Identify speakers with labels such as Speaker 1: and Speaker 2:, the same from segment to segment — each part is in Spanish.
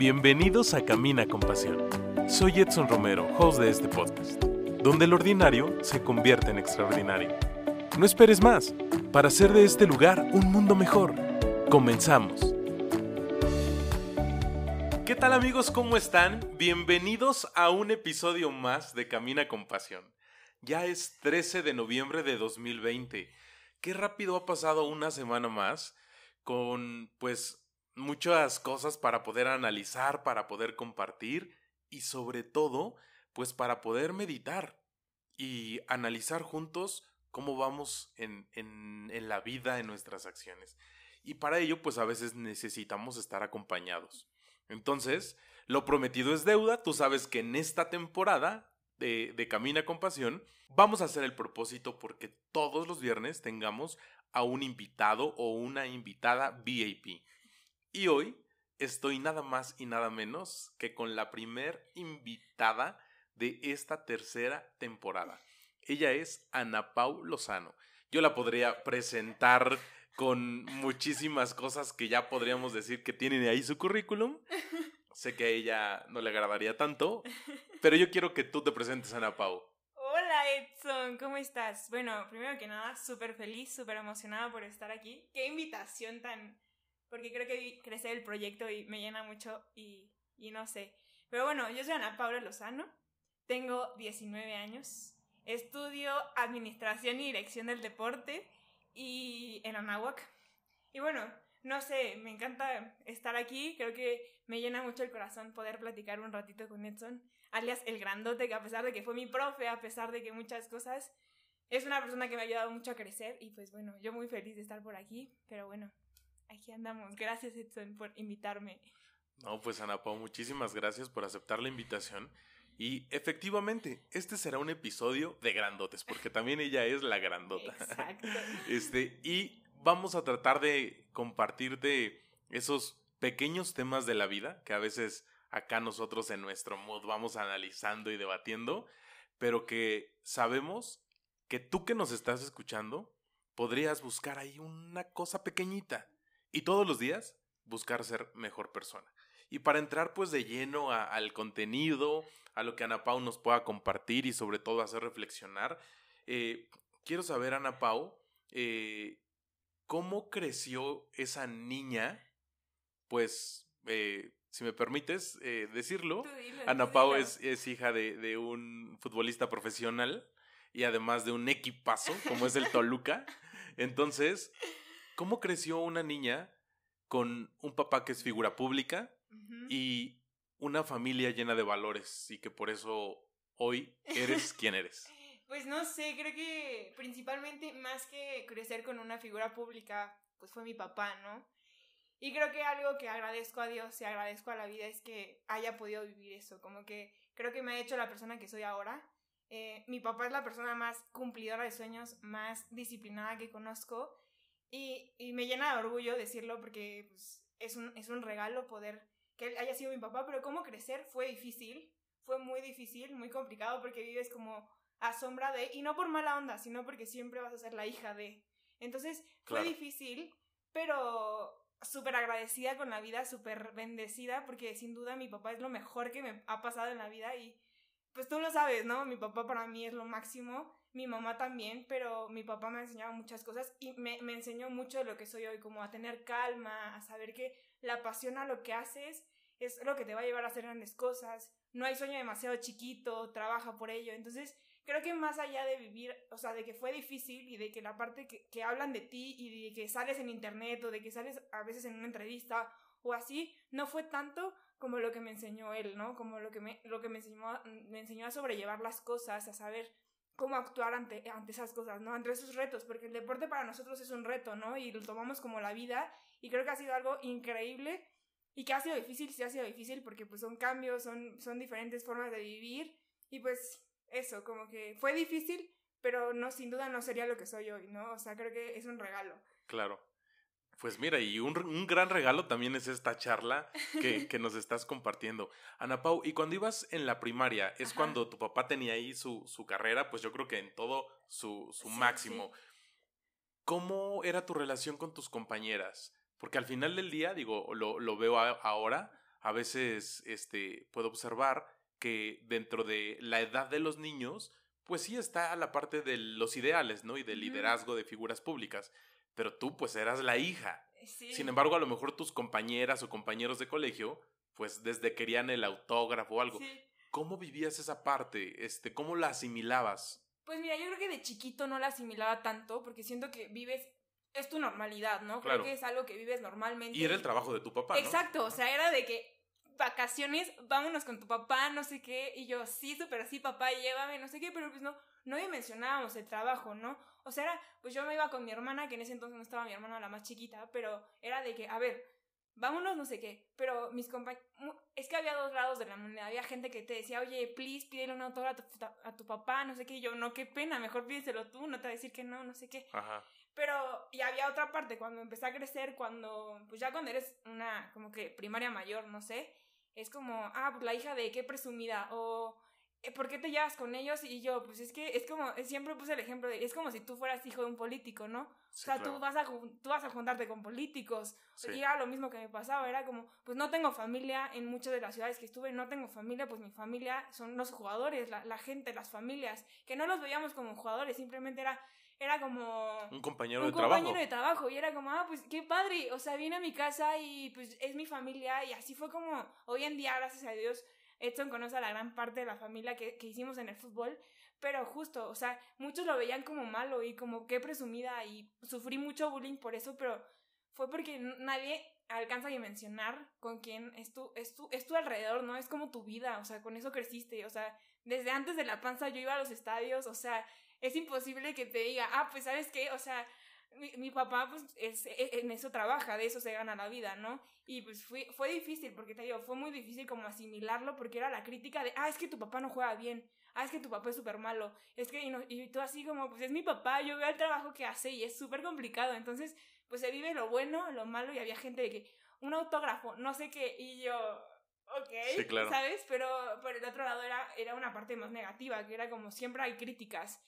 Speaker 1: Bienvenidos a Camina con Pasión. Soy Edson Romero, host de este podcast, donde el ordinario se convierte en extraordinario. No esperes más para hacer de este lugar un mundo mejor. Comenzamos. ¿Qué tal amigos? ¿Cómo están? Bienvenidos a un episodio más de Camina con Pasión. Ya es 13 de noviembre de 2020. Qué rápido ha pasado una semana más con pues muchas cosas para poder analizar, para poder compartir y sobre todo, pues para poder meditar y analizar juntos cómo vamos en, en, en, la vida, en nuestras acciones. Y para ello, pues a veces necesitamos estar acompañados. Entonces, lo prometido es deuda. Tú sabes que en esta temporada de, de Camina con Pasión, vamos a hacer el propósito porque todos los viernes tengamos a un invitado o una invitada VIP. Y hoy estoy nada más y nada menos que con la primer invitada de esta tercera temporada. Ella es Ana Pau Lozano. Yo la podría presentar con muchísimas cosas que ya podríamos decir que tiene ahí su currículum. Sé que a ella no le agradaría tanto, pero yo quiero que tú te presentes, Ana Pau.
Speaker 2: Hola Edson, ¿cómo estás? Bueno, primero que nada, súper feliz, súper emocionada por estar aquí. Qué invitación tan, porque creo que crecer el proyecto y me llena mucho y, y no sé. Pero bueno, yo soy Ana Paula Lozano, tengo 19 años, estudio Administración y Dirección del Deporte y en Anáhuac. Y bueno, no sé, me encanta estar aquí, creo que me llena mucho el corazón poder platicar un ratito con Edson, alias el grandote, que a pesar de que fue mi profe, a pesar de que muchas cosas, es una persona que me ha ayudado mucho a crecer y pues bueno, yo muy feliz de estar por aquí, pero bueno, aquí andamos. Gracias, Edson, por invitarme.
Speaker 1: No, pues Ana Pau, muchísimas gracias por aceptar la invitación. Y efectivamente, este será un episodio de grandotes, porque también ella es la grandota.
Speaker 2: Exacto.
Speaker 1: Este, y vamos a tratar de compartirte esos pequeños temas de la vida que a veces acá nosotros en nuestro mood vamos analizando y debatiendo, pero que sabemos que tú que nos estás escuchando podrías buscar ahí una cosa pequeñita y todos los días buscar ser mejor persona. Y para entrar pues de lleno a, al contenido, a lo que Ana Pau nos pueda compartir y sobre todo hacer reflexionar, eh, quiero saber, Ana Pau, eh, ¿cómo creció esa niña? Pues, eh, si me permites decirlo,
Speaker 2: Dilo,
Speaker 1: Ana Pau es, es, hija de, de un futbolista profesional y además de un equipazo como es el Toluca. Entonces, ¿Cómo creció una niña con un papá que es figura pública uh -huh. y una familia llena de valores y que por eso hoy eres quien eres?
Speaker 2: Pues no sé, creo que principalmente más que crecer con una figura pública, pues fue mi papá, ¿no? Y creo que algo que agradezco a Dios y agradezco a la vida es que haya podido vivir eso, como que creo que me ha hecho la persona que soy ahora. Eh, mi papá es la persona más cumplidora de sueños, más disciplinada que conozco y, y, me llena de orgullo decirlo porque pues, es, un, es un regalo poder que haya sido mi papá, pero cómo crecer fue difícil, fue muy difícil, muy complicado porque vives como a sombra de, y no por mala onda, sino porque siempre vas a ser la hija de. Entonces fue claro. difícil, pero súper agradecida con la vida, súper bendecida, porque sin duda mi papá es lo mejor que me ha pasado en la vida y pues tú lo sabes, ¿no? Mi papá para mí es lo máximo mi mamá también, pero mi papá me ha enseñado muchas cosas y me, me, enseñó mucho de lo que soy hoy, como a tener calma, a saber que la pasión a lo que haces es lo que te va a llevar a hacer grandes cosas, no hay sueño demasiado chiquito, trabaja por ello, entonces creo que más allá de vivir, o sea, de que fue difícil y de que la parte que, que hablan de ti y de que sales en internet o de que sales a veces en una entrevista o así, no fue tanto como lo que me enseñó él, ¿no? Como lo que me, lo que me enseñó, me enseñó a sobrellevar las cosas, a saber cómo actuar ante, ante esas cosas, ¿no? Ante esos retos, porque el deporte para nosotros es un reto, ¿no? Y lo tomamos como la vida y creo que ha sido algo increíble y que ha sido difícil, sí ha sido difícil porque pues son cambios, son, son diferentes formas de vivir y pues eso, como que fue difícil, pero no, sin duda no sería lo que soy hoy, ¿no? O sea, creo que es un regalo.
Speaker 1: Claro. Pues mira, y un, un, gran regalo también es esta charla que, que, nos estás compartiendo. Ana Pau, y cuando ibas en la primaria, es Ajá. cuando tu papá tenía ahí su, su, carrera, pues yo creo que en todo su, su sí, máximo. Sí. ¿Cómo era tu relación con tus compañeras? Porque al final del día, digo, lo, lo veo a, ahora, a veces este, puedo observar que dentro de la edad de los niños, pues sí está la parte de los ideales, ¿no? Y del liderazgo de figuras públicas. Pero tú, pues eras la hija. Sin embargo, a lo mejor tus compañeras o compañeros de colegio, pues desde querían el autógrafo o algo. ¿Cómo vivías esa parte? Este, ¿Cómo la asimilabas?
Speaker 2: Pues mira, yo creo que de chiquito no la asimilaba tanto porque siento que vives es tu normalidad, ¿no? Creo que es algo que vives normalmente.
Speaker 1: Y era el trabajo de tu papá. ¿no?
Speaker 2: Exacto, o sea, era de que vacaciones, vámonos con tu papá, no sé qué, y yo, sí, súper sí, papá, llévame, no sé qué, pero pues no, no mencionábamos el trabajo, ¿no? O sea, era, pues yo me iba con mi hermana, que en ese entonces no estaba mi hermana la más chiquita, pero era de que, a ver, vámonos, no sé qué. Pero mis compañeros. Es que había dos lados de la moneda. Había gente que te decía, oye, please, pídele un autógrafo a tu, papá, no sé qué. Y yo, no, qué pena, mejor pídeselo tú, no te va a decir que no, no sé qué. Ajá. Pero, y había otra parte, cuando empecé a crecer, cuando, pues ya cuando eres una, como que primaria mayor, no sé, es como, ah, pues la hija de qué presumida, o eh, ¿por qué te llevas con ellos? Y yo, pues es que es como, siempre puse el ejemplo de, es como si tú fueras hijo de un político, ¿no? o sea, tú, vas a, tú vas a juntarte con políticos. Y era lo mismo que me pasaba, era como, pues no tengo familia en muchas de las ciudades que estuve, no tengo familia, pues mi familia son los jugadores, la, la gente, las familias, que no los veíamos como jugadores, simplemente era, era como...
Speaker 1: Un compañero
Speaker 2: de
Speaker 1: trabajo. Un
Speaker 2: compañero de trabajo. Y era como, ah, pues qué padre. O sea, viene a mi casa y pues es mi familia. Y así fue como hoy en día, gracias a Dios, Edson conoce a la gran parte de la familia que, que hicimos en el fútbol, pero justo, o sea, muchos lo veían como malo y como qué presumida y sufrí mucho bullying por eso, pero fue porque nadie alcanza a dimensionar con quién es tu, es tu, es tu alrededor, ¿no? Es como tu vida, o sea, con eso creciste, o sea, desde antes de la panza yo iba a los estadios, o sea, es imposible que te diga, ah, pues sabes qué, o sea, mi, mi, papá pues es, e, en eso trabaja, de eso se gana la vida, ¿no? Y pues fue, fue difícil, porque te digo, fue muy difícil como asimilarlo, porque era la crítica de, ah, es que tu papá no juega bien, ah, es que tu papá es súper malo, es que, y, no, y tú así como, pues es mi papá, yo veo el trabajo que hace y es súper complicado, entonces, pues se vive lo bueno, lo malo, y había gente de que, un autógrafo, no sé qué, y yo, ok, ¿sabes? Pero por el otro lado era, era una parte más negativa, que era como siempre hay críticas,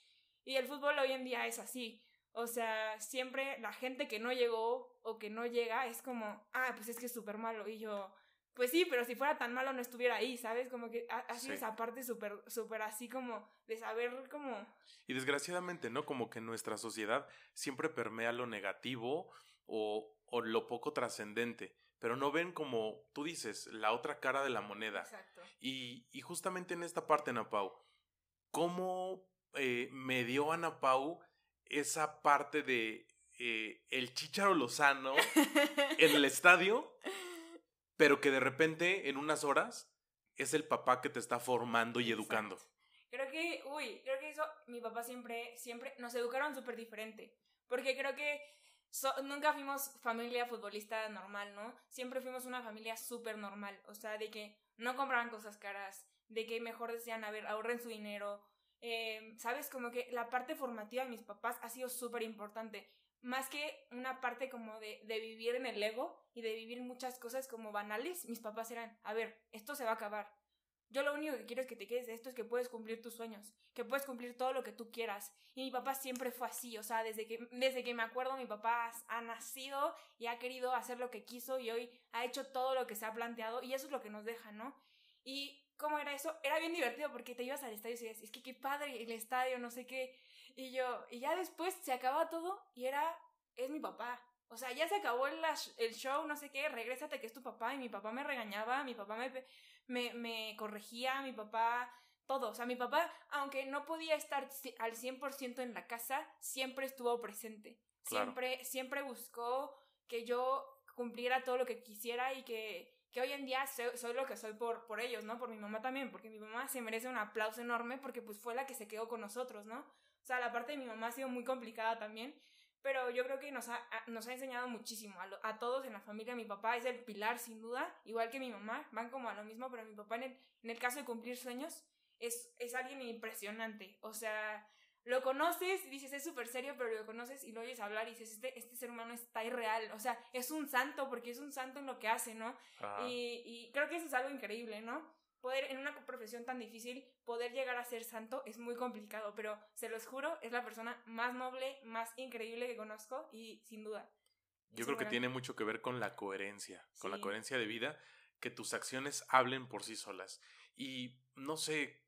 Speaker 2: y el fútbol hoy en día es así, o sea, siempre la gente que no llegó o que no llega es como, ah, pues es que es súper malo. Y yo, pues sí, pero si fuera tan malo no estuviera ahí, ¿sabes? Como que ha, sido esa parte súper, súper así como de saber como...
Speaker 1: Y desgraciadamente, ¿no? Como que nuestra sociedad siempre permea lo negativo o, o lo poco trascendente, pero no ven como tú dices, la otra cara de la moneda. Exacto. Y, y justamente en esta parte, Ana Pau, ¿cómo eh, me dio Ana Pau esa parte de eh, el Chicharo Lozano en el estadio, pero que de repente en unas horas es el papá que te está formando y educando.
Speaker 2: Creo que, uy, creo que eso, mi papá siempre, siempre, nos educaron súper diferente, porque creo que nunca fuimos familia futbolista normal, ¿no? Siempre fuimos una familia súper normal, o sea, de que no compraban cosas caras, de que mejor decían, a ver, ahorren su dinero, eh, ¿sabes? Como que la parte formativa de mis papás ha sido súper importante. Más que una parte como de, de, vivir en el ego y de vivir muchas cosas como banales, mis papás eran, a ver, esto se va a acabar. Yo lo único que quiero es que te quedes de esto es que puedes cumplir tus sueños, que puedes cumplir todo lo que tú quieras. Y mi papá siempre fue así, o sea, desde que, desde que me acuerdo mi papá ha nacido y ha querido hacer lo que quiso y hoy ha hecho todo lo que se ha planteado y eso es lo que nos deja, ¿no? Y cómo era eso, era bien divertido porque te ibas al estadio y decías, es que qué padre el estadio, no sé qué. Y yo, y ya después se acaba todo y era, es mi papá. O sea, ya se acabó el, el show, no sé qué, regrésate que es tu papá. Y mi papá me regañaba, mi papá me, me, me corregía, mi papá, todo. O sea, mi papá, aunque no podía estar al 100% en la casa, siempre estuvo presente. Siempre, siempre buscó que yo cumpliera todo lo que quisiera y que que hoy en día soy, lo que soy por, por ellos, ¿no? Por mi mamá también, porque mi mamá se merece un aplauso enorme porque pues fue la que se quedó con nosotros, ¿no? O sea, la parte de mi mamá ha sido muy complicada también, pero yo creo que nos ha, nos ha enseñado muchísimo a, a, todos en la familia. Mi papá es el pilar, sin duda, igual que mi mamá, van como a lo mismo, pero mi papá en el, en el caso de cumplir sueños es, es alguien impresionante, o sea lo conoces y dices, es súper serio, pero lo conoces y lo oyes hablar y dices, este, este ser humano está irreal. O sea, es un santo porque es un santo en lo que hace, ¿no? Y, y, creo que eso es algo increíble, ¿no? Poder, en una profesión tan difícil, poder llegar a ser santo es muy complicado, pero se los juro, es la persona más noble, más increíble que conozco y sin duda.
Speaker 1: Yo creo que tiene mucho que ver con la coherencia, con la coherencia de vida que tus acciones hablen por sí solas. Y no sé,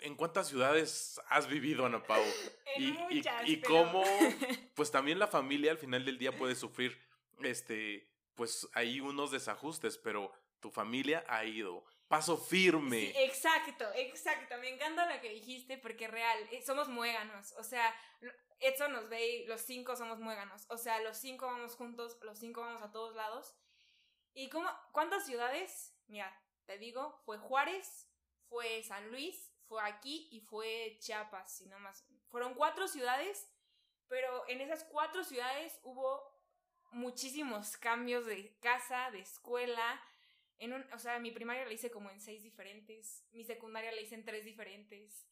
Speaker 1: ¿en cuántas ciudades has vivido, Ana Pau?
Speaker 2: En
Speaker 1: y,
Speaker 2: muchas,
Speaker 1: y
Speaker 2: pero-
Speaker 1: cómo, pues también la familia al final del día puede sufrir, este, pues hay unos desajustes, pero tu familia ha ido. Paso firme.
Speaker 2: Sí, exacto, exacto. Me encanta lo que dijiste porque real, eh, somos muéganos. O sea, Edson nos ve y los cinco somos muéganos. O sea, los cinco vamos juntos, los cinco vamos a todos lados. ¿Y cómo, cuántas ciudades? Mira, te digo, fue Juárez, fue San Luis, fue aquí y fue Chiapas, si no más. Fueron cuatro ciudades, pero en esas cuatro ciudades hubo muchísimos cambios de casa, de escuela, en un, o sea, mi primaria la hice como en seis diferentes, mi secundaria la hice en tres diferentes.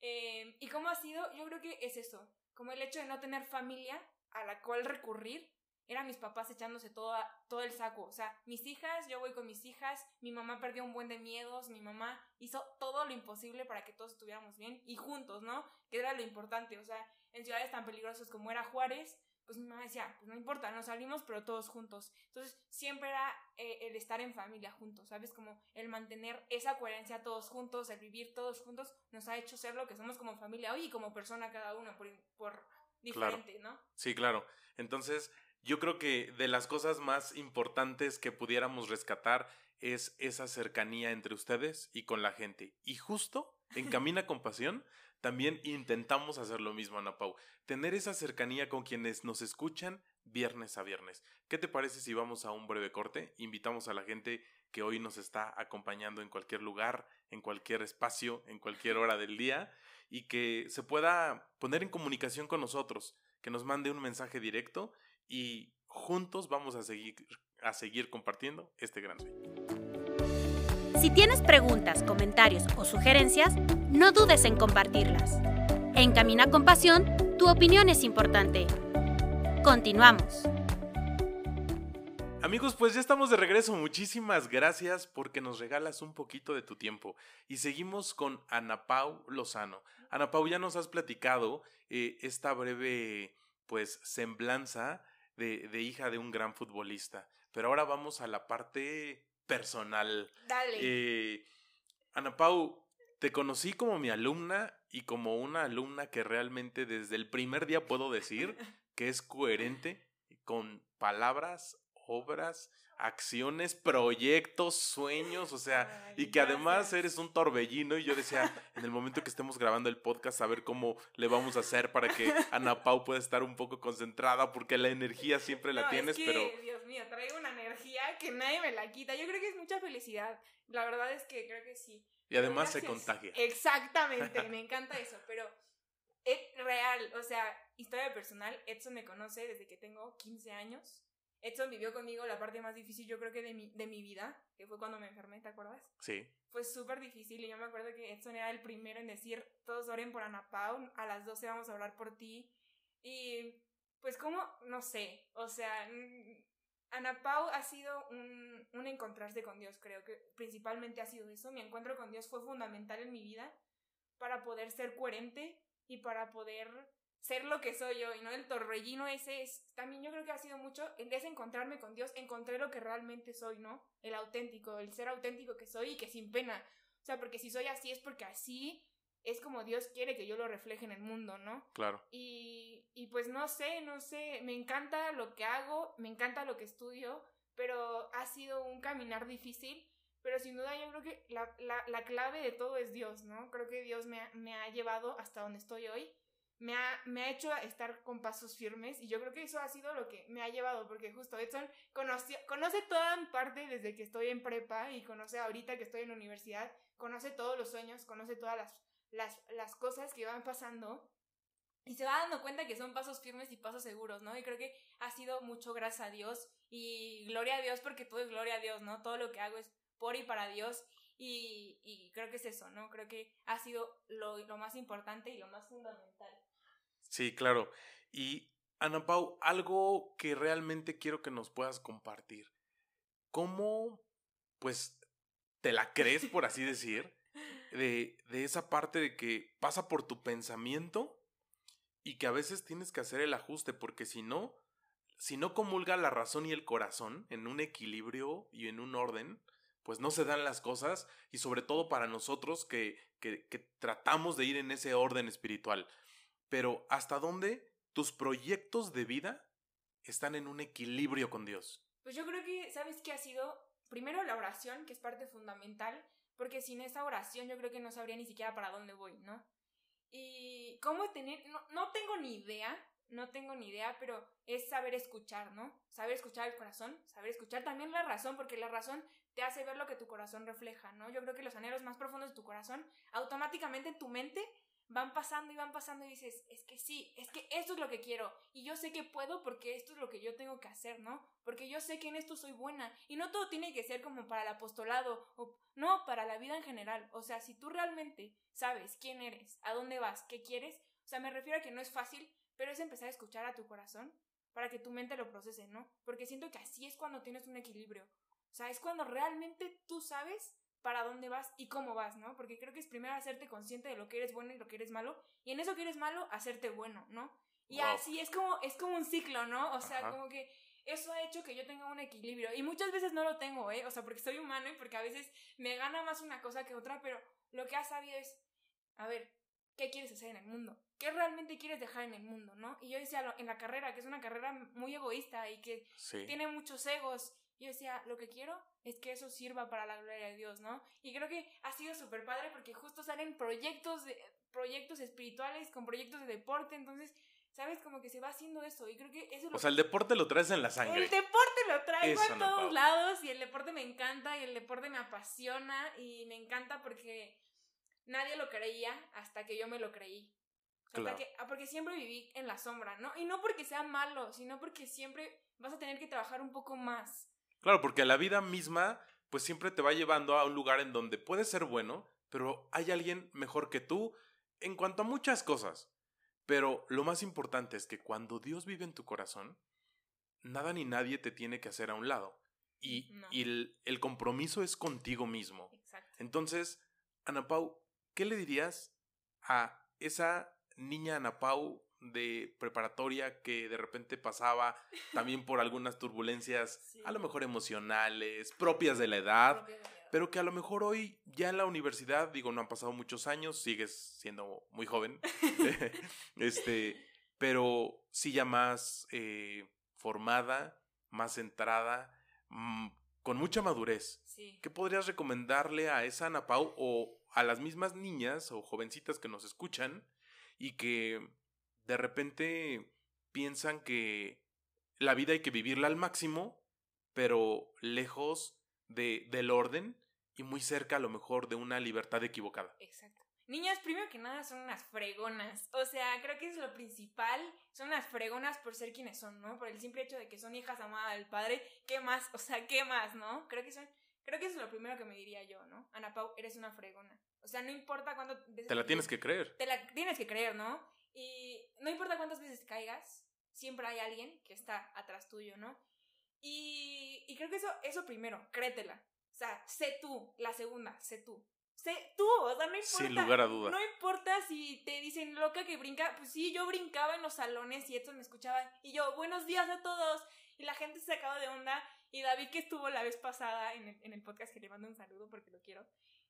Speaker 2: Eh, ¿Y cómo ha sido? Yo creo que es eso, como el hecho de no tener familia a la cual recurrir, eran mis papás echándose todo, todo el saco. O sea, mis hijas, yo voy con mis hijas, mi mamá perdió un buen de miedos, mi mamá hizo todo lo imposible para que todos estuviéramos bien y juntos, ¿no? Que era lo importante. O sea, en ciudades tan peligrosas como era Juárez, pues mi mamá decía, pues no importa, nos salimos, pero todos juntos. Entonces, siempre era eh, el estar en familia juntos, ¿sabes? Como el mantener esa coherencia todos juntos, el vivir todos juntos, nos ha hecho ser lo que somos como familia hoy y como persona cada uno, por, por diferente, ¿no?
Speaker 1: Sí, claro. Entonces, yo creo que de las cosas más importantes que pudiéramos rescatar es esa cercanía entre ustedes y con la gente. Y justo en Camina con Pasión también intentamos hacer lo mismo, Ana Pau. Tener esa cercanía con quienes nos escuchan viernes a viernes. ¿Qué te parece si vamos a un breve corte? Invitamos a la gente que hoy nos está acompañando en cualquier lugar, en cualquier espacio, en cualquier hora del día y que se pueda poner en comunicación con nosotros, que nos mande un mensaje directo y juntos vamos a seguir, a seguir compartiendo este gran sueño.
Speaker 3: Si tienes preguntas, comentarios o sugerencias, no dudes en compartirlas. En Camina con Pasión, tu opinión es importante. Continuamos.
Speaker 1: Amigos, pues ya estamos de regreso. Muchísimas gracias porque nos regalas un poquito de tu tiempo. Y seguimos con Ana Pau Lozano. Ana Pau, ya nos has platicado eh, esta breve, pues, semblanza de, de hija de un gran futbolista. Pero ahora vamos a la parte personal.
Speaker 2: Dale.
Speaker 1: Eh, Ana Pau, te conocí como mi alumna y como una alumna que realmente desde el primer día puedo decir que es coherente con palabras, obras, acciones, proyectos, sueños, o sea,
Speaker 2: Ay,
Speaker 1: y que además eres un torbellino y yo decía, en el momento que estemos grabando el podcast, a ver cómo le vamos a hacer para que Ana Pau pueda estar un poco concentrada, porque la energía siempre la
Speaker 2: No,
Speaker 1: tienes,
Speaker 2: es que,
Speaker 1: pero
Speaker 2: Dios mío, traigo una energía que nadie me la quita. Yo creo que es mucha felicidad. La verdad es que creo que sí.
Speaker 1: y además se contagia.
Speaker 2: Exactamente, me encanta eso, pero es real, o sea, historia personal, Edson me conoce desde que tengo 15 años. Edson vivió conmigo la parte más difícil, yo creo que de mi, de mi vida, que fue cuando me enfermé, ¿te acuerdas?
Speaker 1: Sí,
Speaker 2: Fue súper difícil y yo me acuerdo que Edson era el primero en decir, todos oren por Ana Pau, a las 12 vamos a orar por ti. Y pues como, no sé, o sea, Ana Pau ha sido un, un encontrarse con Dios, creo que principalmente ha sido eso. Mi encuentro con Dios fue fundamental en mi vida para poder ser coherente y para poder ser lo que soy hoy, ¿no? El torbellino ese es, también yo creo que ha sido mucho, en ese encontrarme con Dios, encontré lo que realmente soy, ¿no? El auténtico, el ser auténtico que soy y que sin pena. O sea, porque si soy así es porque así es como Dios quiere que yo lo refleje en el mundo, ¿no?
Speaker 1: claro.
Speaker 2: Y, y pues no sé, no sé, me encanta lo que hago, me encanta lo que estudio, pero ha sido un caminar difícil, pero sin duda yo creo que la, la, la clave de todo es Dios, ¿no? Creo que Dios me ha, me ha llevado hasta donde estoy hoy, me ha, me ha hecho estar con pasos firmes y yo creo que eso ha sido lo que me ha llevado, porque justo Edson conoció, conoce toda mi parte desde que estoy en prepa y conoce ahorita que estoy en la universidad, conoce todos los sueños, conoce todas las, las, las cosas que van pasando y se va dando cuenta que son pasos firmes y pasos seguros, ¿no? Y creo que ha sido mucho gracias a Dios y gloria a Dios porque todo es gloria a Dios, ¿no? Todo lo que hago es por y para Dios y, y creo que es eso, ¿no? Creo que ha sido lo, lo más importante y lo más fundamental.
Speaker 1: Sí, claro. Y Ana Pau, algo que realmente quiero que nos puedas compartir. ¿Cómo, pues, te la crees, por así decir, de, de esa parte de que pasa por tu pensamiento y que a veces tienes que hacer el ajuste, porque si no, si no comulga la razón y el corazón en un equilibrio y en un orden, pues no se dan las cosas y sobre todo para nosotros que, que, que tratamos de ir en ese orden espiritual. Pero ¿hasta dónde tus proyectos de vida están en un equilibrio con Dios?
Speaker 2: Pues yo creo que, ¿sabes qué ha sido? Primero la oración, que es parte fundamental, porque sin esa oración yo creo que no sabría ni siquiera para dónde voy, ¿no? Y cómo tener, no, no tengo ni idea, no tengo ni idea, pero es saber escuchar, ¿no? Saber escuchar el corazón, saber escuchar también la razón, porque la razón te hace ver lo que tu corazón refleja, ¿no? Yo creo que los anhelos más profundos de tu corazón, automáticamente en tu mente van pasando y van pasando y dices, es que sí, es que esto es lo que quiero y yo sé que puedo porque esto es lo que yo tengo que hacer, ¿no? Porque yo sé que en esto soy buena y no todo tiene que ser como para el apostolado o no, para la vida en general. O sea, si tú realmente sabes quién eres, a dónde vas, qué quieres, o sea, me refiero a que no es fácil, pero es empezar a escuchar a tu corazón para que tu mente lo procese, ¿no? Porque siento que así es cuando tienes un equilibrio. O sea, es cuando realmente tú sabes para dónde vas y cómo vas, ¿no? Porque creo que es primero hacerte consciente de lo que eres bueno y lo que eres malo, y en eso que eres malo, hacerte bueno, ¿no? Y así es como, es como un ciclo, ¿no? O sea, como que eso ha hecho que yo tenga un equilibrio. Y muchas veces no lo tengo, ¿eh? O sea, porque soy humano y porque a veces me gana más una cosa que otra, pero lo que has sabido es, a ver, ¿qué quieres hacer en el mundo? ¿Qué realmente quieres dejar en el mundo, no? Y yo decía, en la carrera, que es una carrera muy egoísta y que tiene muchos egos yo decía, lo que quiero es que eso sirva para la gloria de Dios, ¿no? Y creo que ha sido súper padre porque justo salen proyectos, de, proyectos espirituales con proyectos de deporte, entonces, ¿sabes? Como que se va haciendo eso y creo que eso...
Speaker 1: O sea, el deporte lo traes en la sangre.
Speaker 2: El deporte lo traigo a todos lados y el deporte me encanta y el deporte me apasiona y me encanta porque nadie lo creía hasta que yo me lo creí. Claro. Ah, porque siempre viví en la sombra, ¿no? Y no porque sea malo, sino porque siempre vas a tener que trabajar un poco más.
Speaker 1: Claro, porque la vida misma, pues siempre te va llevando a un lugar en donde puedes ser bueno, pero hay alguien mejor que tú en cuanto a muchas cosas. Pero lo más importante es que cuando Dios vive en tu corazón, nada ni nadie te tiene que hacer a un lado. Y, el, el, compromiso es contigo mismo. Exacto. Entonces, Ana Pau, ¿qué le dirías a esa niña Ana Pau de preparatoria que de repente pasaba también por algunas turbulencias, a lo mejor emocionales, propias de la edad, pero que a lo mejor hoy ya en la universidad, digo, no han pasado muchos años, sigues siendo muy joven, este, pero sí ya más eh, formada, más centrada, mm, con mucha madurez. ¿Qué podrías recomendarle a esa Ana Pau o a las mismas niñas o jovencitas que nos escuchan y que de repente piensan que la vida hay que vivirla al máximo, pero lejos de, del orden y muy cerca a lo mejor de una libertad equivocada.
Speaker 2: Exacto. Niñas, primero que nada, son unas fregonas. O sea, creo que es lo principal. Son unas fregonas por ser quienes son, ¿no? Por el simple hecho de que son hijas amadas del padre. ¿Qué más? O sea, ¿qué más, no? Creo que son. Creo que eso es lo primero que me diría yo, ¿no? Ana Pau, eres una fregona. O sea, no importa cuándo.
Speaker 1: Te la tienes que creer.
Speaker 2: Te la tienes que creer, ¿no? Y no importa cuántas veces caigas, siempre hay alguien que está atrás tuyo, ¿no? Y, y creo que eso, eso primero, créetela. O sea, sé tú, la segunda, sé tú. Sé tú, o sea, no importa.
Speaker 1: Sin lugar a duda.
Speaker 2: No importa si te dicen loca que brinca. Pues sí, yo brincaba en los salones y esto me escuchaba. Y yo, buenos días a todos. Y la gente se sacaba de onda. Y David, que estuvo la vez pasada en el, en el podcast, que le mando un saludo porque lo quiero.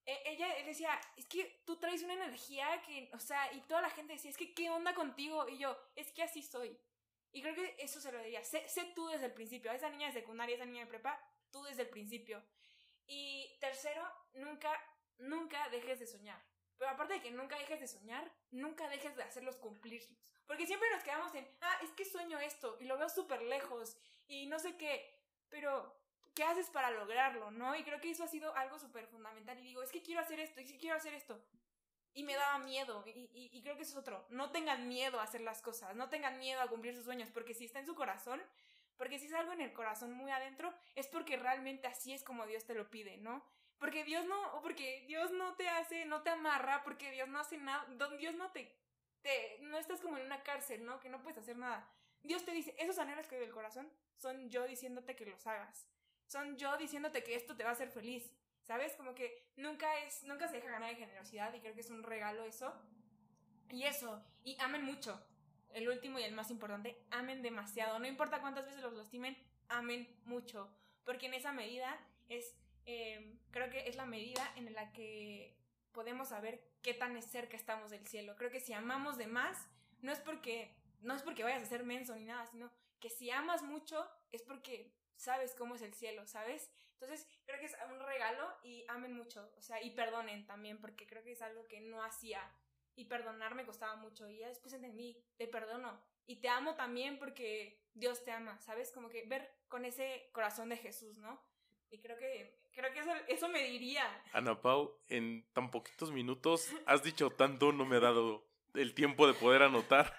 Speaker 2: E, ella decía, es que tú traes una energía que, o sea, y toda la gente decía, es que, ¿qué onda contigo? Y yo, es que así soy. Y creo que eso se lo diría, sé, sé tú desde el principio, a esa niña de secundaria, esa niña de prepa, tú desde el principio. Y tercero, nunca, nunca dejes de soñar. Pero aparte de que nunca dejes de soñar, nunca dejes de hacerlos cumplirlos. Porque siempre nos quedamos en, ah, es que sueño esto y lo veo súper lejos y no sé qué. Pero ¿qué haces para lograrlo, no? Y creo que eso ha sido algo súper fundamental. Y digo, es que quiero hacer esto, es que quiero hacer esto. Y me daba miedo. Y, y, creo que eso es otro. No tengan miedo a hacer las cosas. No tengan miedo a cumplir sus sueños. Porque si está en su corazón, porque si es algo en el corazón muy adentro, es porque realmente así es como Dios te lo pide, ¿no? Porque Dios no, porque Dios no te hace, no te amarra, porque Dios no hace nada, Dios no te, te, no estás como en una cárcel, ¿no? Que no puedes hacer nada. Dios te dice, esos anhelos que del corazón son yo diciéndote que los hagas son yo diciéndote que esto te va a hacer feliz. ¿Sabes? Como que nunca es, nunca se deja ganar de generosidad y creo que es un regalo eso. Y eso, y amen mucho. El último y el más importante, amen demasiado. No importa cuántas veces los lastimen, amen mucho. Porque en esa medida es eh, creo que es la medida en la que podemos saber qué tan cerca estamos del cielo. Creo que si amamos de más, no es porque, no es porque vayas a ser menso ni nada, sino que si amas mucho es porque sabes cómo es el cielo, ¿sabes? Entonces, creo que es un regalo y amen mucho, o sea, y perdonen también, porque creo que es algo que no hacía. Y perdonar me costaba mucho. Y ya después entendí, te perdono. Y te amo también porque Dios te ama, ¿sabes? Como que ver con ese corazón de Jesús, ¿no? Y creo que, creo que eso, eso me diría.
Speaker 1: Ana Pau, en tan poquitos minutos has dicho tanto, no me ha dado el tiempo de poder anotar,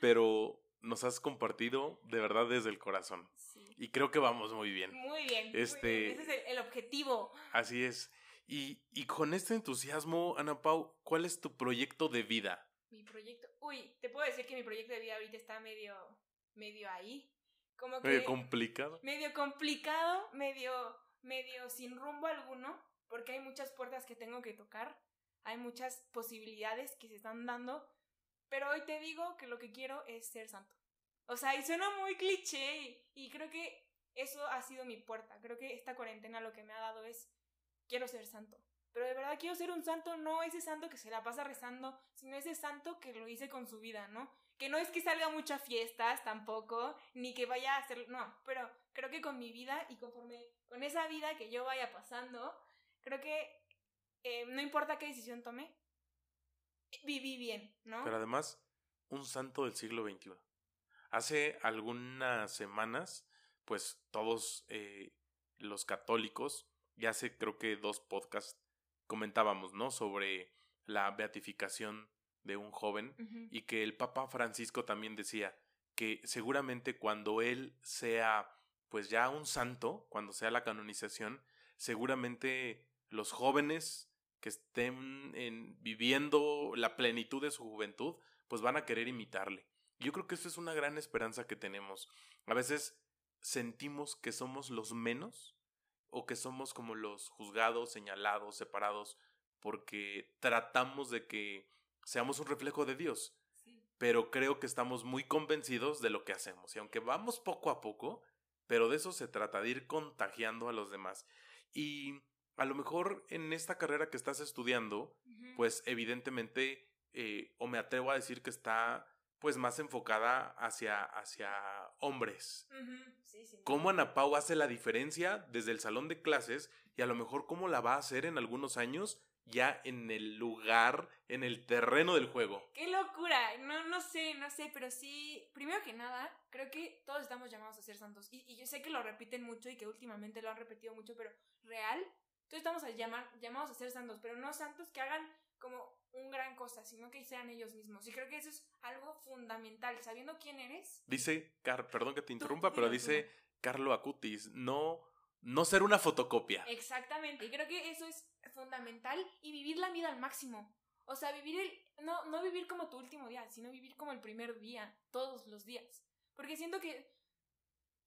Speaker 1: pero nos has compartido de verdad desde el corazón. Y creo que vamos muy bien.
Speaker 2: Muy bien. muy
Speaker 1: Este-
Speaker 2: bien. Ese es el, el objetivo.
Speaker 1: Así es. Y, y con este entusiasmo, Ana Pau, ¿cuál es tu proyecto de vida?
Speaker 2: Mi proyecto. Uy, te puedo decir que mi proyecto de vida ahorita está medio. medio ahí. Como que.
Speaker 1: Medio complicado.
Speaker 2: medio complicado, medio, medio sin rumbo alguno, porque hay muchas puertas que tengo que tocar, hay muchas posibilidades que se están dando, pero hoy te digo que lo que quiero es ser santo. O sea, y suena muy cliché y, y creo que eso ha sido mi puerta. Creo que esta cuarentena lo que me ha dado es quiero ser santo. Pero de verdad quiero ser un santo, no ese santo que se la pasa rezando, sino ese santo que lo hice con su vida, ¿no? Que no es que salga a muchas fiestas tampoco, ni que vaya a hacer, no, pero creo que con mi vida y conforme con esa vida que yo vaya pasando, creo que eh, no importa qué decisión tome, viví bien, ¿no?
Speaker 1: Pero además, un santo del siglo XXI. Hace algunas semanas, pues todos eh, los católicos, y hace creo que dos podcasts comentábamos, ¿no? Sobre la beatificación de un joven y que el Papa Francisco también decía que seguramente cuando él sea pues ya un santo, cuando sea la canonización, seguramente los jóvenes que estén en- viviendo la plenitud de su juventud, pues van a querer imitarle. Yo creo que eso es una gran esperanza que tenemos. A veces sentimos que somos los menos o que somos como los juzgados, señalados, separados, porque tratamos de que seamos un reflejo de Dios
Speaker 2: Sí.
Speaker 1: pero creo que estamos muy convencidos de lo que hacemos. Y aunque vamos poco a poco, pero de eso se trata, de ir contagiando a los demás. Y a lo mejor en esta carrera que estás estudiando, pues evidentemente, eh, o me atrevo a decir que está pues más enfocada hacia, hacia hombres.
Speaker 2: Sí, sí.
Speaker 1: ¿Cómo Ana Pau hace la diferencia desde el salón de clases y a lo mejor cómo la va a hacer en algunos años ya en el lugar, en el terreno del juego?
Speaker 2: ¡Qué locura! No, no sé, no sé, pero sí, primero que nada, creo que todos estamos llamados a ser santos. Y, y yo sé que lo repiten mucho y que últimamente lo han repetido mucho, pero real, todos estamos a llamar, llamados a ser santos, pero no santos que hagan como un gran cosa, sino que sean ellos mismos. Y creo que eso es algo fundamental, sabiendo quién eres.
Speaker 1: Dice, Car perdón que te interrumpa, pero dice Carlo Acutis, no, no ser una fotocopia.
Speaker 2: Exactamente, y creo que eso es fundamental y vivir la vida al máximo. O sea, vivir el, no, no vivir como tu último día, sino vivir como el primer día, todos los días. Porque siento que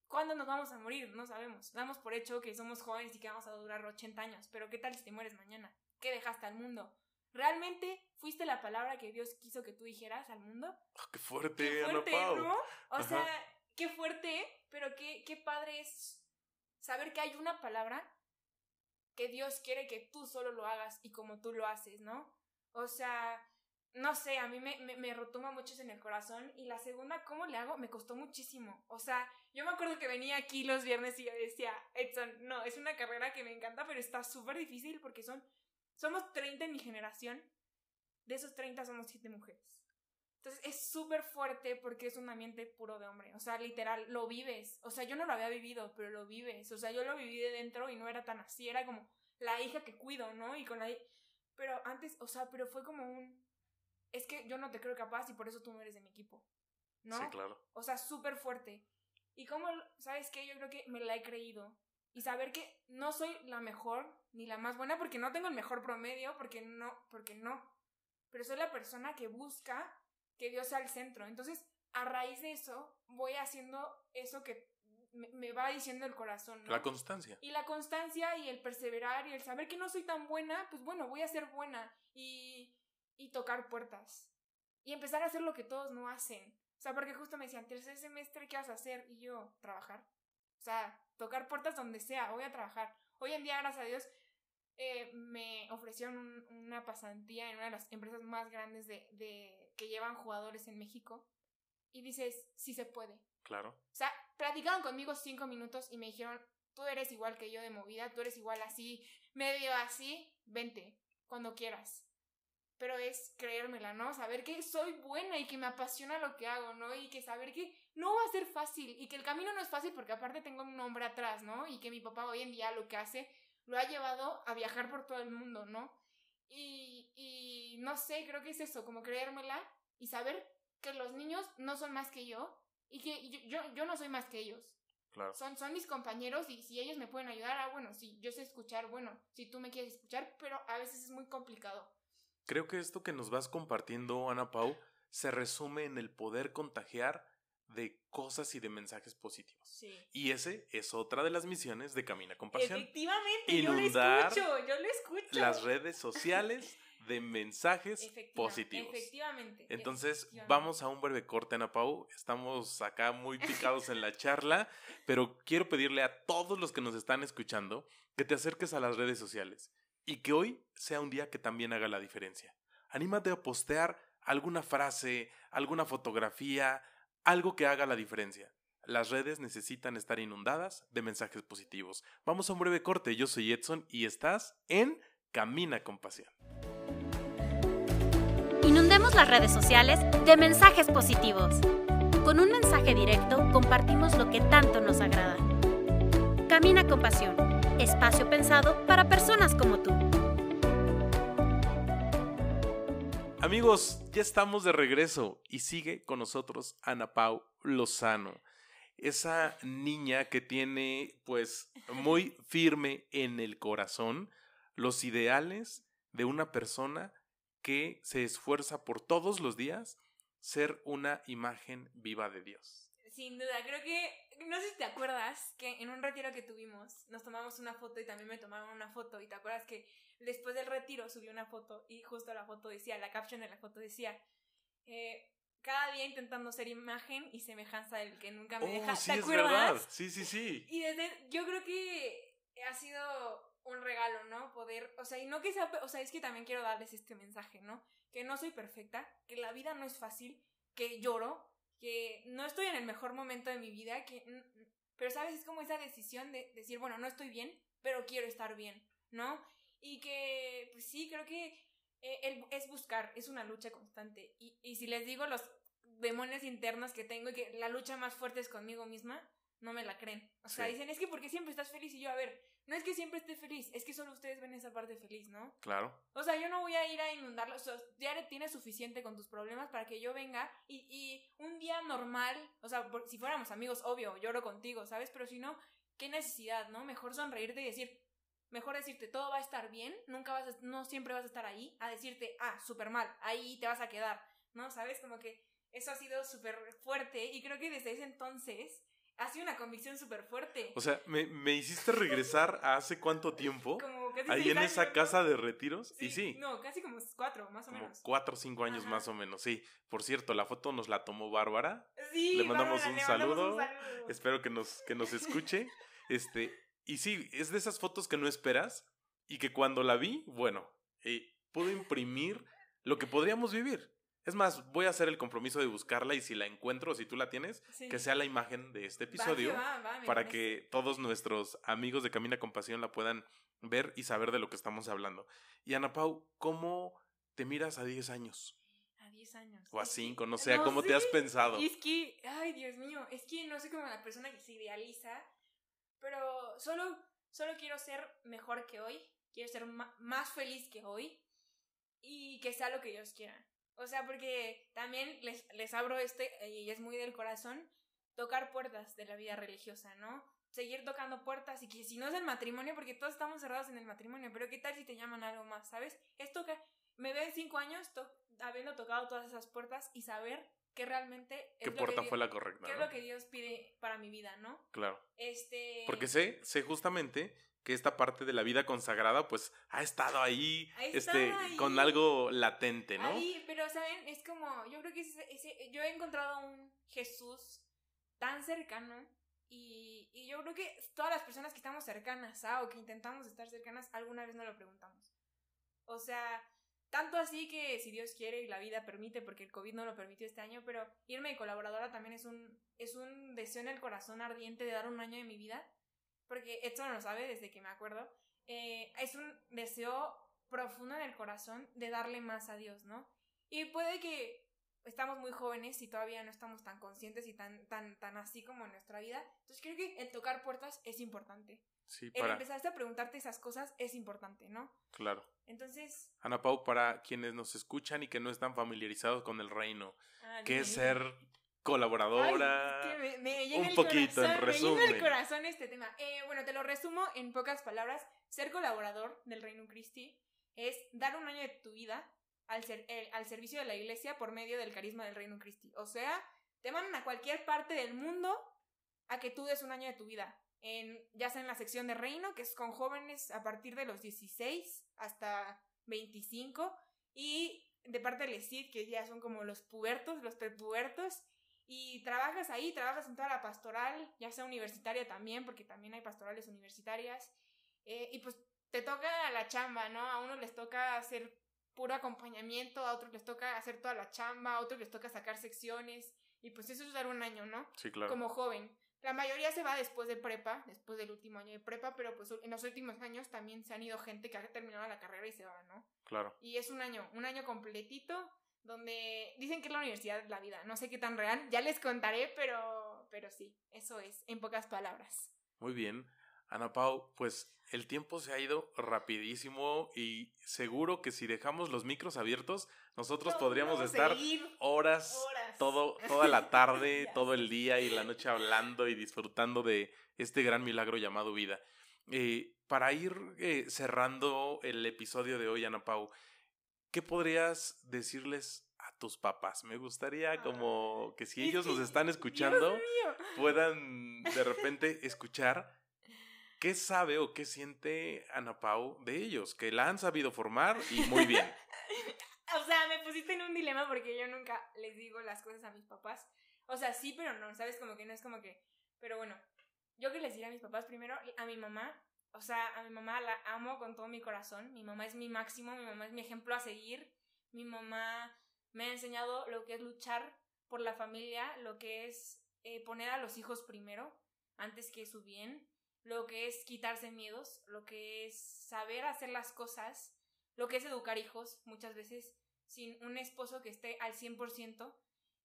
Speaker 2: cuando nos vamos a morir, no sabemos. Damos por hecho que somos jóvenes y que vamos a durar 80 años, pero ¿qué tal si te mueres mañana? ¿Qué dejaste al mundo? ¿Realmente fuiste la palabra que Dios quiso que tú dijeras al mundo?
Speaker 1: Ah, qué fuerte,
Speaker 2: Qué
Speaker 1: Ana
Speaker 2: fuerte,
Speaker 1: Pau.
Speaker 2: ¿no? O
Speaker 1: Ajá.
Speaker 2: sea, qué fuerte, pero qué, qué padre es saber que hay una palabra que Dios quiere que tú solo lo hagas y como tú lo haces, ¿no? O sea, no sé, a mí me, me, me retoma mucho en el corazón. Y la segunda, ¿cómo le hago? Me costó muchísimo. O sea, yo me acuerdo que venía aquí los viernes y yo decía, Edson, no, es una carrera que me encanta, pero está súper difícil porque son, somos 30 en mi generación. De esos 30 somos 7 mujeres. Entonces es súper fuerte porque es un ambiente puro de hombre. O sea, literal, lo vives. O sea, yo no lo había vivido, pero lo vives. O sea, yo lo viví de dentro y no era tan así. Era como la hija que cuido, ¿no? Y con la... Pero antes, o sea, pero fue como un... Es que yo no te creo capaz y por eso tú no eres de mi equipo. ¿No?
Speaker 1: Sí, claro.
Speaker 2: O sea, súper fuerte. Y como, ¿sabes qué? Yo creo que me la he creído. Y saber que no soy la mejor ni la más buena porque no tengo el mejor promedio, porque no, porque no. Pero soy la persona que busca que Dios sea el centro. Entonces, a raíz de eso, voy haciendo eso que me, me va diciendo el corazón, ¿no?
Speaker 1: La constancia.
Speaker 2: Y la constancia y el perseverar y el saber que no soy tan buena, pues bueno, voy a ser buena y, y tocar puertas. Y empezar a hacer lo que todos no hacen. O sea, porque justo me decían, tercer semestre, ¿qué vas a hacer? Y yo, trabajar. O sea, tocar puertas donde sea, voy a trabajar. Hoy en día, gracias a Dios, eh, me ofrecieron una pasantía en una de las empresas más grandes de, de, que llevan jugadores en México. Y dices, sí se puede.
Speaker 1: Claro.
Speaker 2: O sea, platicaron conmigo cinco minutos y me dijeron, tú eres igual que yo de movida, tú eres igual así, medio así, vente, cuando quieras. Pero es creérmela, ¿no? Saber que soy buena y que me apasiona lo que hago, ¿no? Y que saber que no va a ser fácil y que el camino no es fácil porque aparte tengo un nombre atrás, ¿no? Y que mi papá hoy en día lo que hace lo ha llevado a viajar por todo el mundo, ¿no? Y, y no sé, creo que es eso, como creérmela y saber que los niños no son más que yo y que yo, yo, yo no soy más que ellos.
Speaker 1: Claro.
Speaker 2: Son, son mis compañeros y si ellos me pueden ayudar, ah, bueno, si yo sé escuchar, bueno, si tú me quieres escuchar, pero a veces es muy complicado.
Speaker 1: Creo que esto que nos vas compartiendo, Ana Pau, se resume en el poder contagiar de cosas y de mensajes positivos.
Speaker 2: Sí.
Speaker 1: Y ese es otra de las misiones de Camina con Pasión.
Speaker 2: Efectivamente,
Speaker 1: Inundar
Speaker 2: yo lo escucho, yo lo escucho.
Speaker 1: Las redes sociales de mensajes
Speaker 2: Efectiva-
Speaker 1: positivos.
Speaker 2: Efectivamente.
Speaker 1: Entonces,
Speaker 2: efectivamente.
Speaker 1: vamos a un breve corte, Ana Pau. Estamos acá muy picados en la charla, pero quiero pedirle a todos los que nos están escuchando que te acerques a las redes sociales y que hoy sea un día que también haga la diferencia. Anímate a postear alguna frase, alguna fotografía, algo que haga la diferencia. Las redes necesitan estar inundadas de mensajes positivos. Vamos a un breve corte. Yo soy Edson y estás en Camina con Pasión.
Speaker 3: Inundemos las redes sociales de mensajes positivos. Con un mensaje directo compartimos lo que tanto nos agrada. Camina con pasión. Espacio pensado para personas como tú.
Speaker 1: Amigos, ya estamos de regreso y sigue con nosotros Ana Pau Lozano. Esa niña que tiene pues muy firme en el corazón los ideales de una persona que se esfuerza por todos los días ser una imagen viva de Dios.
Speaker 2: Sin duda, creo que, no sé si te acuerdas que en un retiro que tuvimos nos tomamos una foto y también me tomaron una foto y te acuerdas que después del retiro subí una foto y justo la foto decía, la caption de la foto decía, eh, cada día intentando ser imagen y semejanza del que nunca me deja.
Speaker 1: Oh, sí,
Speaker 2: ¿Te
Speaker 1: es
Speaker 2: acuerdas?
Speaker 1: verdad. Sí, sí, sí.
Speaker 2: Y desde, yo creo que ha sido un regalo, ¿no? Poder, o sea, y no que sea, o sea, es que también quiero darles este mensaje, ¿no? Que no soy perfecta, que la vida no es fácil, que lloro, que no estoy en el mejor momento de mi vida, que, pero sabes, es como esa decisión de decir, bueno, no estoy bien, pero quiero estar bien, ¿no? Y que, pues sí, creo que eh, el- es buscar, es una lucha constante. Y, y si les digo los demonios internos que tengo y que la lucha más fuerte es conmigo misma, no me la creen. O sea,
Speaker 1: Sí.
Speaker 2: dicen, es que porque siempre estás feliz y yo, a ver, no es que siempre esté feliz, es que solo ustedes ven esa parte feliz, ¿no?
Speaker 1: Claro.
Speaker 2: O sea, yo no voy a ir a inundarlo, o sea, ya tienes suficiente con tus problemas para que yo venga y, y un día normal, o sea, por- si fuéramos amigos, obvio, lloro contigo, ¿sabes? Pero si no, ¿qué necesidad, no? Mejor sonreírte y decir, mejor decirte, todo va a estar bien, nunca vas a, no siempre vas a estar ahí, a decirte, ah, súper mal, ahí te vas a quedar, ¿no? ¿Sabes? Como que eso ha sido súper fuerte y creo que desde ese entonces ha sido una convicción súper fuerte.
Speaker 1: O sea, me, me hiciste regresar a hace cuánto tiempo,
Speaker 2: como casi
Speaker 1: ahí en esa
Speaker 2: años, ¿no?
Speaker 1: casa de retiros. y sí,
Speaker 2: No, casi como cuatro, más o
Speaker 1: como
Speaker 2: menos.
Speaker 1: cuatro o cinco años
Speaker 2: Ajá.
Speaker 1: más o menos, sí. Por cierto, la foto nos la tomó Bárbara.
Speaker 2: Sí,
Speaker 1: Le mandamos
Speaker 2: Bárbara,
Speaker 1: un
Speaker 2: le mandamos
Speaker 1: saludo.
Speaker 2: un saludo.
Speaker 1: Espero que nos, que nos escuche. Este, y sí, es de esas fotos que no esperas y que cuando la vi, bueno, eh, pudo imprimir lo que podríamos vivir. Es más, voy a hacer el compromiso de buscarla y si la encuentro si tú la tienes,
Speaker 2: Sí.
Speaker 1: que sea la imagen de este
Speaker 2: Va,
Speaker 1: episodio
Speaker 2: va, va, me
Speaker 1: para
Speaker 2: parece.
Speaker 1: que todos nuestros amigos de Camina con Pasión la puedan ver y saber de lo que estamos hablando. Y Ana Pau, ¿cómo te miras a 10 años?
Speaker 2: A 10 años.
Speaker 1: O a
Speaker 2: Es que-
Speaker 1: 5, no sé, ¿a ¿cómo te has pensado?
Speaker 2: Y es que, ay, Dios mío, es que no soy como la persona que se idealiza, pero solo, solo quiero ser mejor que hoy, quiero ser más feliz que hoy y que sea lo que Dios quiera. O sea, porque también les, les abro este, y es muy del corazón, tocar puertas de la vida religiosa, ¿no? Seguir tocando puertas y que si no es el matrimonio, porque todos estamos cerrados en el matrimonio, pero ¿qué tal si te llaman algo más, ¿sabes? Es tocar, me veo en cinco años to- habiendo tocado todas esas puertas y saber que realmente es
Speaker 1: ¿Qué
Speaker 2: lo
Speaker 1: puerta fue la correcta?
Speaker 2: qué es lo que Dios pide para mi vida, ¿no?
Speaker 1: Claro.
Speaker 2: Este...
Speaker 1: Porque sé, sé justamente que esta parte de la vida consagrada, pues, ha estado ahí, este,
Speaker 2: ahí.
Speaker 1: con algo latente, ¿no?
Speaker 2: Ahí, pero saben, es como, yo creo que ese- ese- yo he encontrado un Jesús tan cercano Y, y yo creo que todas las personas que estamos cercanas a o que intentamos estar cercanas, alguna vez no lo preguntamos. O sea, tanto así que si Dios quiere y la vida permite, porque el COVID no lo permitió este año, pero irme de colaboradora también es un, es un deseo en el corazón ardiente de dar un año de mi vida, porque esto no lo sabe desde que me acuerdo. Eh, es un deseo profundo en el corazón de darle más a Dios, ¿no? Y puede que estamos muy jóvenes y todavía no estamos tan conscientes y tan, tan, tan así como en nuestra vida. Entonces creo que el tocar puertas es importante.
Speaker 1: Sí,
Speaker 2: El
Speaker 1: para.
Speaker 2: empezar a preguntarte esas cosas es importante, ¿no?
Speaker 1: Claro.
Speaker 2: Entonces...
Speaker 1: Ana Pau, para quienes nos escuchan y que no están familiarizados con el reino,
Speaker 2: ah,
Speaker 1: ¿qué es ser. Colaboradora?
Speaker 2: Ay, es que me, me llega
Speaker 1: un
Speaker 2: el
Speaker 1: poquito, en
Speaker 2: corazón, Me llega
Speaker 1: resumen.
Speaker 2: el corazón este tema. Eh, bueno, te lo resumo en pocas palabras. Ser colaborador del Reino Christi es dar un año de tu vida al, ser, el- al servicio de la iglesia por medio del carisma del Reino Christi. O sea, te mandan a cualquier parte del mundo a que tú des un año de tu vida. En, ya sea en la sección de Reino, que es con jóvenes a partir de los 16 hasta 25, y de parte del ESID, que ya son como los pubertos, los prepubertos, y trabajas ahí, trabajas en toda la pastoral, ya sea universitaria también, porque también hay pastorales universitarias, eh, y pues te toca la chamba, ¿no? A unos les toca hacer puro acompañamiento, a otros les toca hacer toda la chamba, a otros les toca sacar secciones, y pues eso es dar un año, ¿no?
Speaker 1: Sí, claro.
Speaker 2: Como joven. La mayoría se va después de prepa, después del último año de prepa, pero pues en los últimos años también se han ido gente que ha terminado la carrera y se va, ¿no?
Speaker 1: Claro.
Speaker 2: Y es un año, un año completito, donde dicen que es la universidad de la vida. No sé qué tan real, ya les contaré, pero, pero sí, eso es, en pocas palabras.
Speaker 1: Muy bien. Ana Pau, pues el tiempo se ha ido rapidísimo y seguro que si dejamos los micros abiertos, nosotros
Speaker 2: No,
Speaker 1: podríamos estar horas,
Speaker 2: horas.
Speaker 1: todo, toda la tarde, todo el día y la noche hablando y disfrutando de este gran milagro llamado vida. Eh, para ir eh, cerrando el episodio de hoy, Ana Pau, ¿qué podrías decirles a tus papás? Me gustaría como que si ellos nos están escuchando, puedan de repente escuchar qué sabe o qué siente Ana Pau de ellos, que la han sabido formar y muy bien.
Speaker 2: O sea, me pusiste en un dilema porque yo nunca les digo las cosas a mis papás. O sea, sí, pero no, ¿sabes? Como que no es como que... Pero bueno, yo que les diría a mis papás primero, a mi mamá, o sea, a mi mamá la amo con todo mi corazón. Mi mamá es mi máximo, mi mamá es mi ejemplo a seguir. Mi mamá me ha enseñado lo que es luchar por la familia, lo que es eh, poner a los hijos primero, antes que su bien, lo que es quitarse miedos, lo que es saber hacer las cosas, lo que es educar hijos, muchas veces sin un esposo que esté al 100%,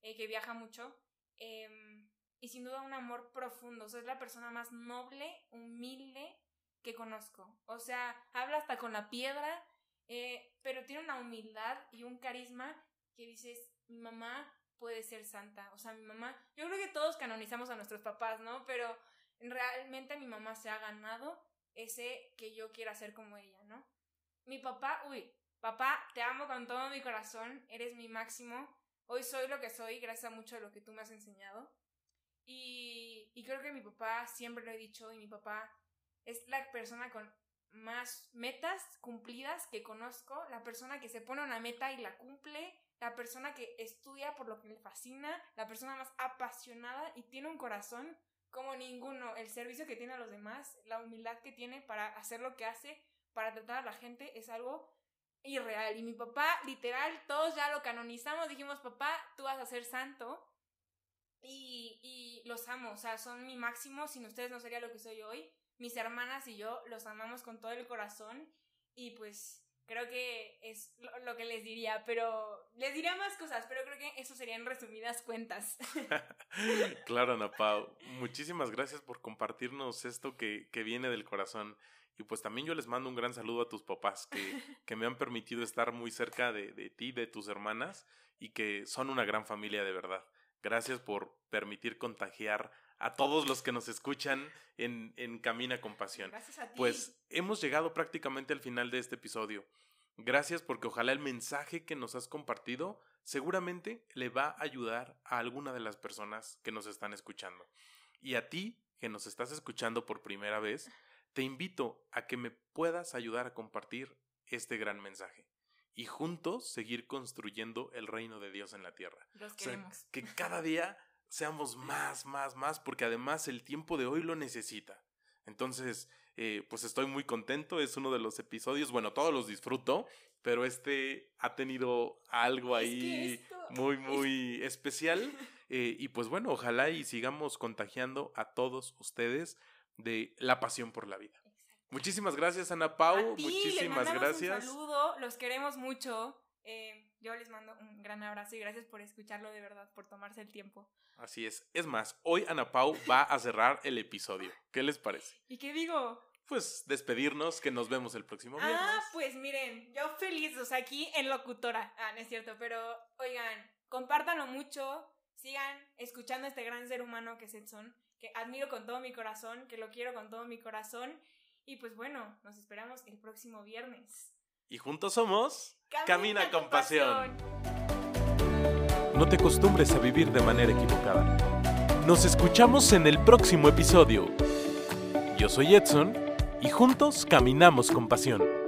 Speaker 2: eh, que viaja mucho, em, y sin duda un amor profundo. O sea, es la persona más noble, humilde que conozco. O sea, habla hasta con la piedra, eh, pero tiene una humildad y un carisma que dices, mi mamá puede ser santa. O sea, mi mamá, yo creo que todos canonizamos a nuestros papás, ¿no? Pero realmente mi mamá se ha ganado ese que yo quiera ser como ella, ¿no? Mi papá, uy, papá, te amo con todo mi corazón, eres mi máximo. Hoy soy lo que soy gracias a mucho de lo que tú me has enseñado. Y, y creo que mi papá, siempre lo he dicho, y mi papá es la persona con más metas cumplidas que conozco, la persona que se pone una meta y la cumple, la persona que estudia por lo que le fascina, la persona más apasionada y tiene un corazón como ninguno, el servicio que tiene a los demás, la humildad que tiene para hacer lo que hace, para tratar a la gente, es algo irreal. Y mi papá, literal, todos ya lo canonizamos, dijimos, papá, tú vas a ser santo. Y, y los amo, o sea, son mi máximo, sin ustedes no sería lo que soy hoy. Mis hermanas y yo los amamos con todo el corazón y pues creo que es lo, lo que les diría, pero les diría más cosas, pero creo que eso serían resumidas cuentas.
Speaker 1: claro, Ana Pau. Muchísimas gracias por compartirnos esto que, que viene del corazón. Y pues también yo les mando un gran saludo a tus papás que, que me han permitido estar muy cerca de, de ti, de tus hermanas, y que son una gran familia de verdad. Gracias por permitir contagiar a todos los que nos escuchan en, en Camina con Pasión.
Speaker 2: Gracias a ti.
Speaker 1: Pues hemos llegado prácticamente al final de este episodio. Gracias porque ojalá el mensaje que nos has compartido seguramente le va a ayudar a alguna de las personas que nos están escuchando. Y a ti, que nos estás escuchando por primera vez, te invito a que me puedas ayudar a compartir este gran mensaje y juntos seguir construyendo el reino de Dios en la tierra.
Speaker 2: los
Speaker 1: O sea,
Speaker 2: queremos.
Speaker 1: que cada día seamos más, más, más, porque además el tiempo de hoy lo necesita. Entonces, eh, pues estoy muy contento, es uno de los episodios, bueno, todos los disfruto, pero este ha tenido algo ahí muy, muy especial. Eh, y pues bueno, ojalá y sigamos contagiando a todos ustedes de la pasión por la vida. Muchísimas gracias, Ana Pau. Muchísimas gracias.
Speaker 2: Un saludo, los queremos mucho. Eh, yo les mando un gran abrazo y gracias por escucharlo de verdad, por tomarse el tiempo.
Speaker 1: Así es. Es más, hoy Ana Pau va a cerrar el episodio. ¿Qué les parece?
Speaker 2: ¿Y qué digo?
Speaker 1: Pues despedirnos, que nos vemos el próximo
Speaker 2: ah,
Speaker 1: viernes.
Speaker 2: Ah, pues miren, yo feliz, o sea, aquí en locutora. Ah, no es cierto, pero oigan, compártanlo mucho, sigan escuchando a este gran ser humano que es Edson, que admiro con todo mi corazón, que lo quiero con todo mi corazón. Y pues bueno, nos esperamos el próximo viernes.
Speaker 1: Y juntos somos Camina, con pasión. No te acostumbres a vivir de manera equivocada. Nos escuchamos en el próximo episodio. Yo soy Edson y juntos caminamos con pasión.